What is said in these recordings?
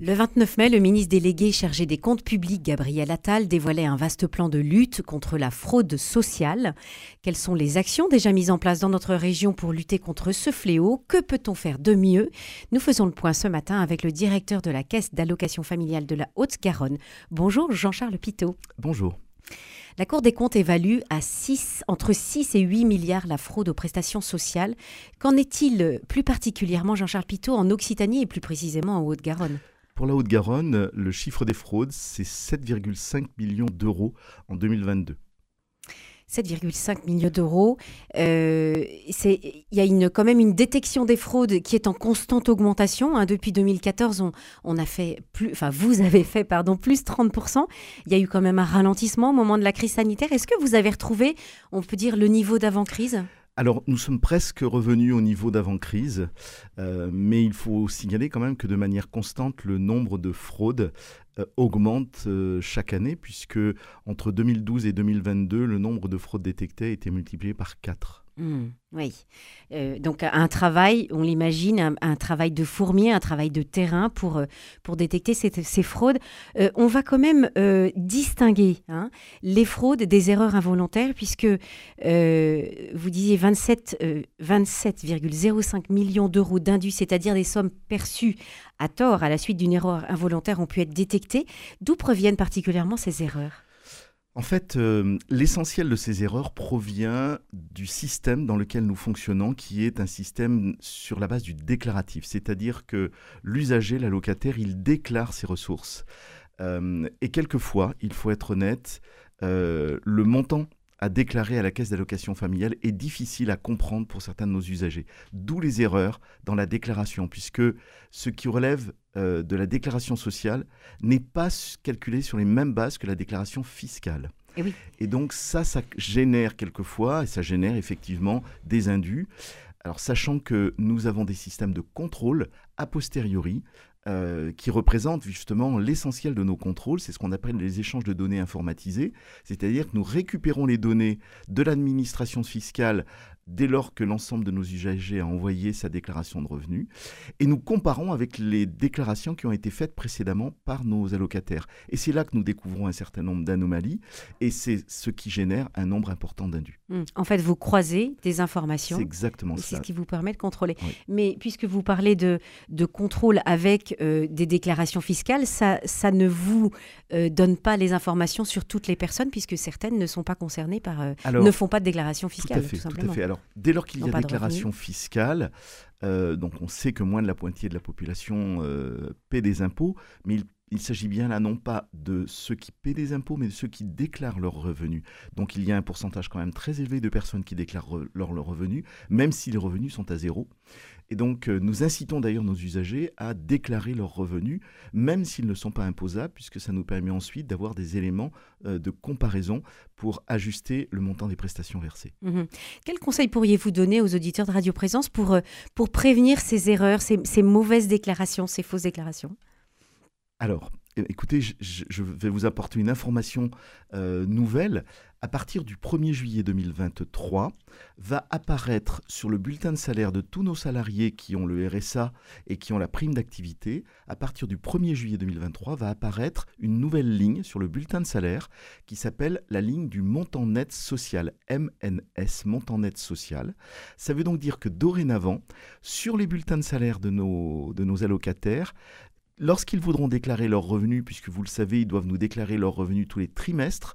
Le 29 mai, le ministre délégué chargé des comptes publics, Gabriel Attal, dévoilait un vaste plan de lutte contre la fraude sociale. Quelles sont les actions déjà mises en place dans notre région pour lutter contre ce fléau? Que peut-on faire de mieux? Nous faisons le point ce matin avec le directeur de la Caisse d'allocation familiale de la Haute-Garonne. Bonjour Jean-Charles Pitot. Bonjour. La Cour des comptes évalue à 6, entre 6 et 8 milliards la fraude aux prestations sociales. Qu'en est-il plus particulièrement, Jean-Charles Pitot, en Occitanie et plus précisément en Haute-Garonne? Pour la Haute-Garonne, le chiffre des fraudes, c'est 7,5 millions d'euros en 2022. 7,5 millions d'euros. Euh, il y a quand même une détection des fraudes qui est en constante augmentation. Hein. Depuis 2014, on, vous avez fait pardon plus 30%. Il y a eu quand même un ralentissement au moment de la crise sanitaire. Est-ce que vous avez retrouvé, on peut dire, le niveau d'avant crise alors, nous sommes presque revenus au niveau d'avant-crise, euh, mais il faut signaler quand même que de manière constante, le nombre de fraudes euh, augmente euh, chaque année, puisque entre 2012 et 2022, le nombre de fraudes détectées a été multiplié par 4. Mmh, oui. Euh, donc un travail, on l'imagine, un, travail de fourmier, un travail de terrain pour, euh, pour détecter ces, fraudes. Euh, on va quand même distinguer hein, les fraudes des erreurs involontaires, puisque vous disiez 27, 27,05 millions d'euros d'indus, c'est-à-dire des sommes perçues à tort à la suite d'une erreur involontaire, ont pu être détectées. D'où proviennent particulièrement ces erreurs? En fait, euh, l'essentiel de ces erreurs provient du système dans lequel nous fonctionnons, qui est un système sur la base du déclaratif, c'est-à-dire que l'usager, l'allocataire, il déclare ses ressources. Euh, et quelquefois, il faut être honnête, euh, le montant à déclarer à la caisse d'allocation familiale est difficile à comprendre pour certains de nos usagers. D'où les erreurs dans la déclaration, puisque ce qui relève euh, de la déclaration sociale n'est pas calculé sur les mêmes bases que la déclaration fiscale. Et, oui. et donc ça, ça génère quelquefois, et ça génère effectivement des indus. Alors sachant que nous avons des systèmes de contrôle a posteriori euh, qui représente justement l'essentiel de nos contrôles. C'est ce qu'on appelle les échanges de données informatisés, c'est-à-dire que nous récupérons les données de l'administration fiscale dès lors que l'ensemble de nos usagers a envoyé sa déclaration de revenus, et nous comparons avec les déclarations qui ont été faites précédemment par nos allocataires. Et c'est là que nous découvrons un certain nombre d'anomalies, et c'est ce qui génère un nombre important d'indus. Mmh. En fait, vous croisez des informations. C'est exactement ça. C'est ce qui vous permet de contrôler. Mais puisque vous parlez de, de contrôle avec euh, des déclarations fiscales, ça, ça ne vous euh, donne pas les informations sur toutes les personnes, puisque certaines ne sont pas concernées par, euh, ne font pas de déclaration fiscale, tout, simplement. Tout à fait. Alors, dès lors qu'il y a déclaration fiscale, euh, donc on sait que moins de la pointillée de la population euh, paie des impôts, mais il, s'agit bien là non pas de ceux qui paient des impôts, mais de ceux qui déclarent leurs revenus. Donc il y a un pourcentage quand même très élevé de personnes qui déclarent leurs revenus, même si les revenus sont à zéro. Et donc, euh, nous incitons d'ailleurs nos usagers à déclarer leurs revenus, même s'ils ne sont pas imposables, puisque ça nous permet ensuite d'avoir des éléments euh, de comparaison pour ajuster le montant des prestations versées. Mmh Quel conseil pourriez-vous donner aux auditeurs de Radio Présence pour, euh, pour prévenir ces erreurs, ces mauvaises déclarations, ces fausses déclarations? Alors, écoutez, je, vais vous apporter une information euh, nouvelle. À partir du 1er juillet 2023, va apparaître sur le bulletin de salaire de tous nos salariés qui ont le RSA et qui ont la prime d'activité, à partir du 1er juillet 2023, va apparaître une nouvelle ligne sur le bulletin de salaire qui s'appelle la ligne du montant net social, MNS, montant net social. Ça veut donc dire que dorénavant, sur les bulletins de salaire de nos allocataires, lorsqu'ils voudront déclarer leurs revenus, puisque vous le savez, ils doivent nous déclarer leurs revenus tous les trimestres,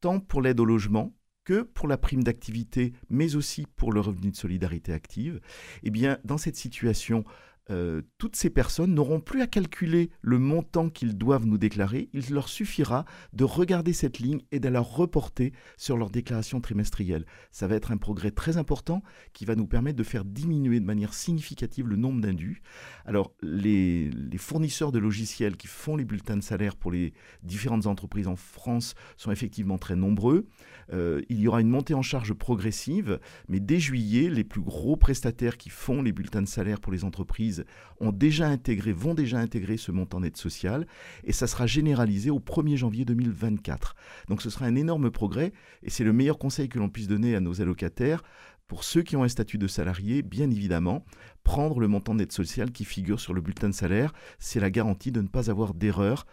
tant pour l'aide au logement que pour la prime d'activité, mais aussi pour le revenu de solidarité active, eh bien, dans cette situation, euh, toutes ces personnes n'auront plus à calculer le montant qu'ils doivent nous déclarer. Il leur suffira de regarder cette ligne et de la reporter sur leur déclaration trimestrielle. Ça va être un progrès très important qui va nous permettre de faire diminuer de manière significative le nombre d'indus. Alors, les, fournisseurs de logiciels qui font les bulletins de salaire pour les différentes entreprises en France sont effectivement très nombreux. Euh, il y aura une montée en charge progressive, mais dès juillet, les plus gros prestataires qui font les bulletins de salaire pour les entreprises ont déjà intégré, vont déjà intégrer ce montant net social et ça sera généralisé au 1er janvier 2024. Donc ce sera un énorme progrès et c'est le meilleur conseil que l'on puisse donner à nos allocataires pour ceux qui ont un statut de salarié, bien évidemment, prendre le montant d'aide sociale qui figure sur le bulletin de salaire. C'est la garantie de ne pas avoir d'erreur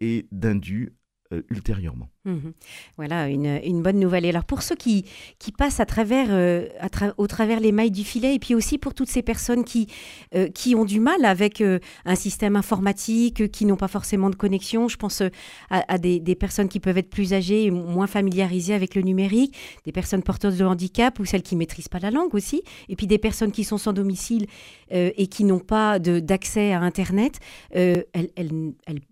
et d'indu euh, ultérieurement. Mhm. Voilà, une, bonne nouvelle. Et alors pour ceux qui, passent à travers, euh, au travers les mailles du filet, et puis aussi pour toutes ces personnes qui, euh, ont du mal avec un système informatique, qui n'ont pas forcément de connexion, je pense à, des, personnes qui peuvent être plus âgées, moins familiarisées avec le numérique, des personnes porteuses de handicap ou celles qui maîtrisent pas la langue aussi, et puis des personnes qui sont sans domicile et qui n'ont pas d'accès à Internet, elles,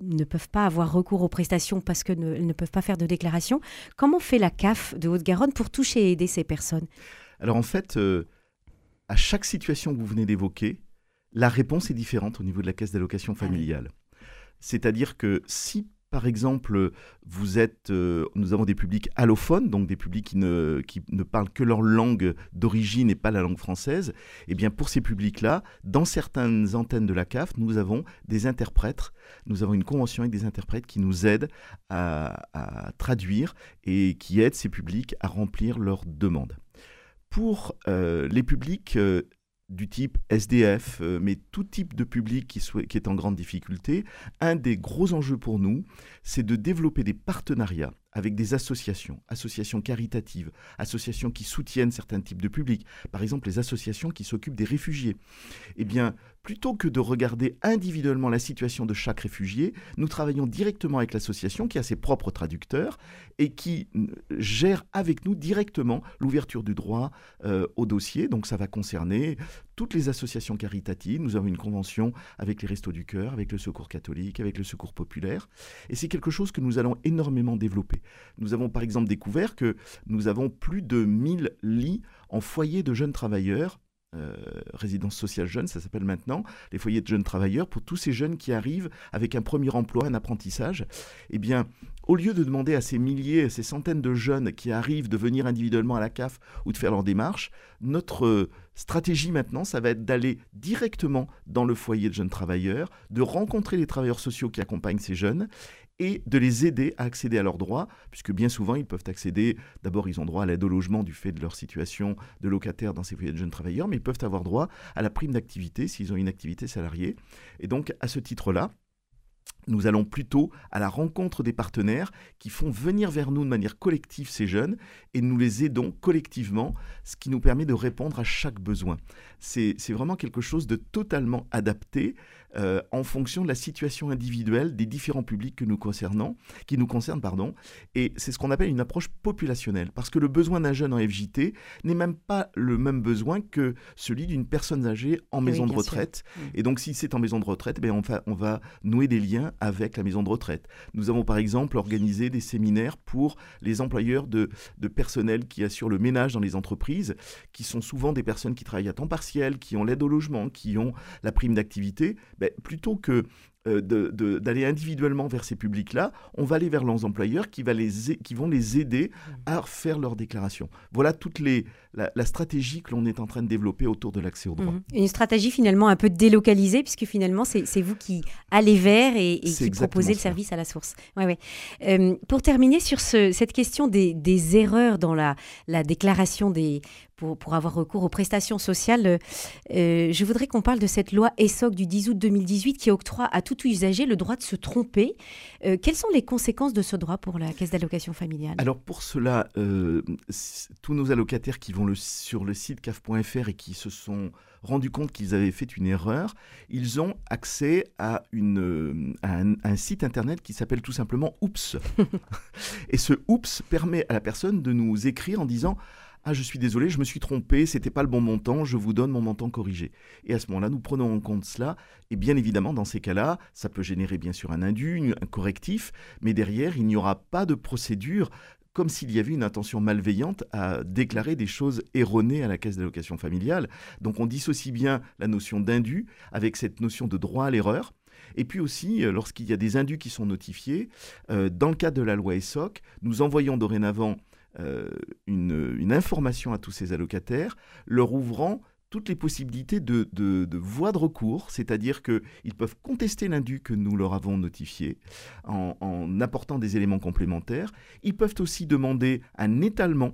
ne peuvent pas avoir recours aux prestations parce que ne, peuvent pas faire de déclaration. Comment fait la CAF de Haute-Garonne pour toucher et aider ces personnes? Alors en fait, euh, à chaque situation que vous venez d'évoquer, la réponse est différente au niveau de la caisse d'allocation ah familiale. C'est-à-dire que si par exemple, euh, nous avons des publics allophones, donc des publics qui ne, qui ne parlent que leur langue d'origine et pas la langue française. Et eh bien pour ces publics-là, dans certaines antennes de la CAF, nous avons des interprètes. Nous avons une convention avec des interprètes qui nous aident à, traduire et qui aident ces publics à remplir leurs demandes. Pour euh, les publics euh, du type SDF, euh, mais tout type de public qui, est en grande difficulté, un des gros enjeux pour nous, c'est de développer des partenariats avec des associations, associations caritatives, associations qui soutiennent certains types de publics, par exemple les associations qui s'occupent des réfugiés. Eh bien, plutôt que de regarder individuellement la situation de chaque réfugié, nous travaillons directement avec l'association qui a ses propres traducteurs et qui euh, gère avec nous directement l'ouverture du droit euh, au dossier. Donc ça va concerner toutes les associations caritatives. Nous avons une convention avec les Restos du Cœur, avec le Secours catholique, avec le Secours populaire. Et c'est quelque chose que nous allons énormément développer. Nous avons par exemple découvert que nous avons plus de 1000 lits en foyer de jeunes travailleurs euh, résidence sociale jeune, ça s'appelle maintenant, les foyers de jeunes travailleurs, pour tous ces jeunes qui arrivent avec un premier emploi, un apprentissage, eh bien, au lieu de demander à ces milliers, ces centaines de jeunes qui arrivent de venir individuellement à la CAF ou de faire leur démarche, notre stratégie maintenant, ça va être d'aller directement dans le foyer de jeunes travailleurs, de rencontrer les travailleurs sociaux qui accompagnent ces jeunes et de les aider à accéder à leurs droits, puisque bien souvent, ils peuvent accéder, d'abord, ils ont droit à l'aide au logement du fait de leur situation de locataire dans ces foyers de jeunes travailleurs, mais ils peuvent avoir droit à la prime d'activité s'ils ont une activité salariée. Et donc, à ce titre-là, nous allons plutôt à la rencontre des partenaires qui font venir vers nous de manière collective ces jeunes et nous les aidons collectivement, ce qui nous permet de répondre à chaque besoin. C'est vraiment quelque chose de totalement adapté euh, en fonction de la situation individuelle des différents publics que nous concernons, qui nous concernent. Pardon, et c'est ce qu'on appelle une approche populationnelle, parce que le besoin d'un jeune en FJT n'est même pas le même besoin que celui d'une personne âgée en maison de retraite. Mm. Et donc si c'est en maison de retraite, eh on, va, on va nouer des liens avec la maison de retraite. Nous avons par exemple organisé des séminaires pour les employeurs de, de personnel qui assurent le ménage dans les entreprises, qui sont souvent des personnes qui travaillent à temps partiel, qui ont l'aide au logement, qui ont la prime d'activité. Ben, plutôt que euh, d'aller individuellement vers ces publics-là, on va aller vers leurs employeurs qui, va les, qui vont les aider à faire leur déclaration. Voilà toute les, la, stratégie que l'on est en train de développer autour de l'accès au droit. Mhm. Une stratégie finalement un peu délocalisée, puisque finalement c'est vous qui allez vers et, qui proposez le service à la source. Ouais, ouais. Euh, pour terminer sur ce, cette question des, des erreurs dans la, la déclaration des, pour, avoir recours aux prestations sociales, euh, je voudrais qu'on parle de cette loi ESSOC du 10 août 2018 qui octroie à tout usager le droit de se tromper. Euh, quelles sont les conséquences de ce droit pour la caisse d'allocation familiale? Alors pour cela, euh, tous nos allocataires qui vont le, sur le site caf.fr et qui se sont rendus compte qu'ils avaient fait une erreur, ils ont accès à, une, un, un, site internet qui s'appelle tout simplement Oops. et ce Oops permet à la personne de nous écrire en disant ah, je suis désolé, je me suis trompé, c'était pas le bon montant, je vous donne mon montant corrigé. Et à ce moment-là, nous prenons en compte cela. Et bien évidemment, dans ces cas-là, ça peut générer bien sûr un indu, un correctif, mais derrière, il n'y aura pas de procédure comme s'il y avait une intention malveillante à déclarer des choses erronées à la caisse d'allocation familiale. Donc on dissocie bien la notion d'indu avec cette notion de droit à l'erreur. Et puis aussi, euh, lorsqu'il y a des indus qui sont notifiés, euh, dans le cadre de la loi ESSOC, nous envoyons dorénavant euh, une, information à tous ces allocataires, leur ouvrant toutes les possibilités de, de, voies de recours, c'est-à-dire qu'ils peuvent contester l'indu que nous leur avons notifié en, en, apportant des éléments complémentaires. Ils peuvent aussi demander un étalement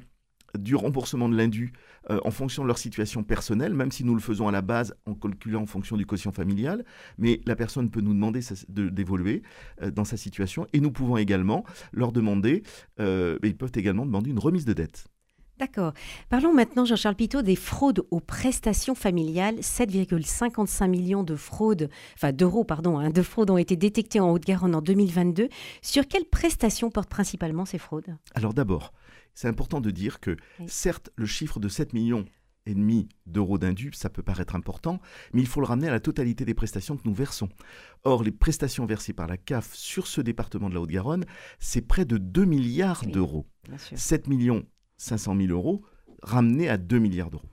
du remboursement de l'indu euh, en fonction de leur situation personnelle, même si nous le faisons à la base en calculant en fonction du quotient familial. Mais la personne peut nous demander d'évoluer euh, dans sa situation et nous pouvons également leur demander, euh, ils peuvent également demander une remise de dette. D'accord. Parlons maintenant, Jean-Charles Pitot, des fraudes aux prestations familiales. 7,55 millions de fraudes, enfin d'euros, pardon, hein, de fraudes ont été détectées en Haute-Garonne en 2022. Sur quelles prestations portent principalement ces fraudes? Alors d'abord, c'est important de dire que certes, le chiffre de 7 millions et demi d'euros d'indus, ça peut paraître important, mais il faut le ramener à la totalité des prestations que nous versons. Or, les prestations versées par la CAF sur ce département de la Haute-Garonne, c'est près de 2 milliards d'euros. 7 millions 500 000 euros ramenés à 2 milliards d'euros.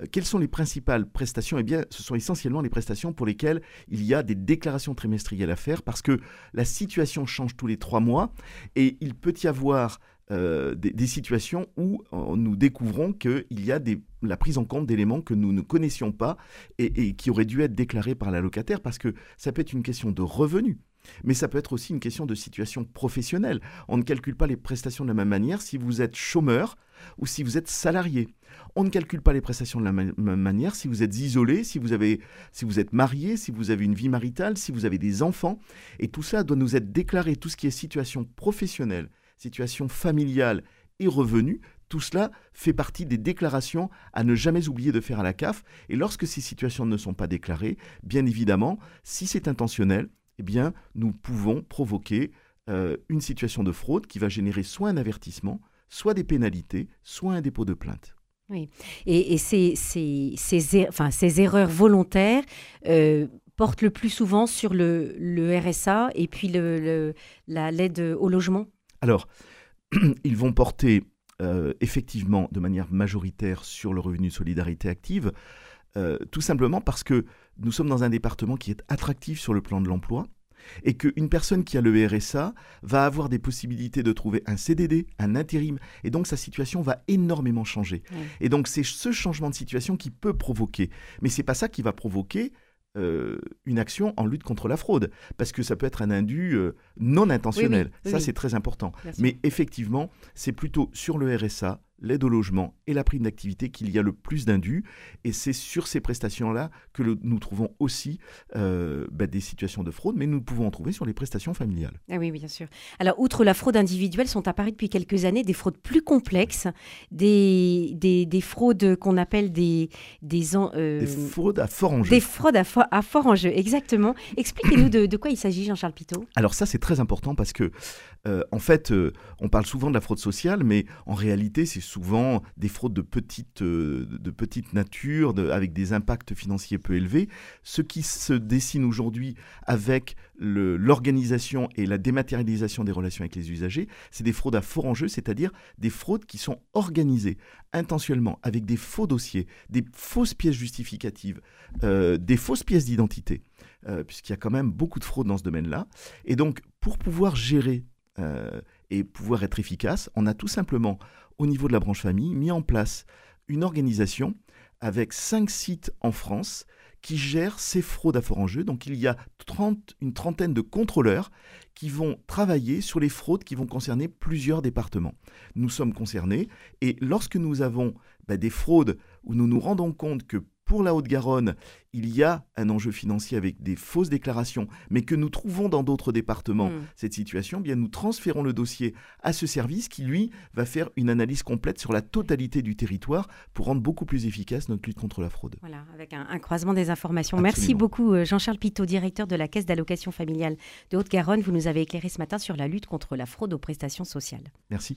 Euh, quelles sont les principales prestations? Eh bien, ce sont essentiellement les prestations pour lesquelles il y a des déclarations trimestrielles à faire parce que la situation change tous les trois mois et il peut y avoir euh, des, situations où nous découvrons qu'il y a la prise en compte d'éléments que nous ne connaissions pas et, qui auraient dû être déclarés par la locataire parce que ça peut être une question de revenus. Mais ça peut être aussi une question de situation professionnelle. On ne calcule pas les prestations de la même manière si vous êtes chômeur ou si vous êtes salarié. On ne calcule pas les prestations de la même manière si vous êtes isolé, si vous, avez, si vous êtes marié, si vous avez une vie maritale, si vous avez des enfants. Et tout ça doit nous être déclaré, tout ce qui est situation professionnelle situation familiale et revenus, tout cela fait partie des déclarations à ne jamais oublier de faire à la CAF. Et lorsque ces situations ne sont pas déclarées, bien évidemment, si c'est intentionnel, eh bien, nous pouvons provoquer euh, une situation de fraude qui va générer soit un avertissement, soit des pénalités, soit un dépôt de plainte. Oui, et, ces, ces, ces, enfin, ces, erreurs volontaires euh, portent le plus souvent sur le, le RSA et puis l'aide au logement? Alors, ils vont porter euh, effectivement de manière majoritaire sur le revenu de solidarité active, euh, tout simplement parce que nous sommes dans un département qui est attractif sur le plan de l'emploi et qu'une personne qui a le RSA va avoir des possibilités de trouver un CDD, un intérim, et donc sa situation va énormément changer. Et donc c'est ce changement de situation qui peut provoquer, mais c'est pas ça qui va provoquer euh, une action en lutte contre la fraude, parce que ça peut être un indu euh, non intentionnel. ça, c'est très important. Mais effectivement, c'est plutôt sur le RSA, l'aide au logement et la prime d'activité qu'il y a le plus d'indus. Et c'est sur ces prestations-là que nous trouvons aussi euh, bah, des situations de fraude, mais nous pouvons en trouver sur les prestations familiales. Ah oui, bien sûr. Alors, outre la fraude individuelle, sont apparues depuis quelques années des fraudes plus complexes, des, des, fraudes qu'on appelle des... Des, euh, des, fraudes à fort enjeu. Des fraudes à, à fort enjeu, exactement. Expliquez-nous de, de, quoi il s'agit, Jean-Charles Pitot. Alors ça, c'est très important parce que, euh, en fait, on parle souvent de la fraude sociale, mais en réalité, c'est souvent des fraudes de petite, euh, de petite nature, avec des impacts financiers peu élevés. Ce qui se dessine aujourd'hui avec l'organisation et la dématérialisation des relations avec les usagers, c'est des fraudes à fort enjeu, c'est-à-dire des fraudes qui sont organisées intentionnellement avec des faux dossiers, des fausses pièces justificatives, euh, des fausses pièces d'identité, euh, puisqu'il y a quand même beaucoup de fraudes dans ce domaine-là. Et donc, pour pouvoir gérer et pouvoir être efficace, on a tout simplement au niveau de la branche famille, mis en place une organisation avec cinq sites en France qui gèrent ces fraudes à fort enjeu. Donc il y a une trentaine de contrôleurs qui vont travailler sur les fraudes qui vont concerner plusieurs départements. Nous sommes concernés et lorsque nous avons bah, des fraudes où nous nous rendons compte que pour la Haute-Garonne, il y a un enjeu financier avec des fausses déclarations, mais que nous trouvons dans d'autres départements hmm. cette situation, eh bien nous transférons le dossier à ce service qui, lui, va faire une analyse complète sur la totalité du territoire pour rendre beaucoup plus efficace notre lutte contre la fraude. Voilà, avec un, croisement des informations. Merci beaucoup euh, Jean-Charles Pitot, directeur de la Caisse d'allocation familiale de Haute-Garonne. Vous nous avez éclairé ce matin sur la lutte contre la fraude aux prestations sociales. Merci.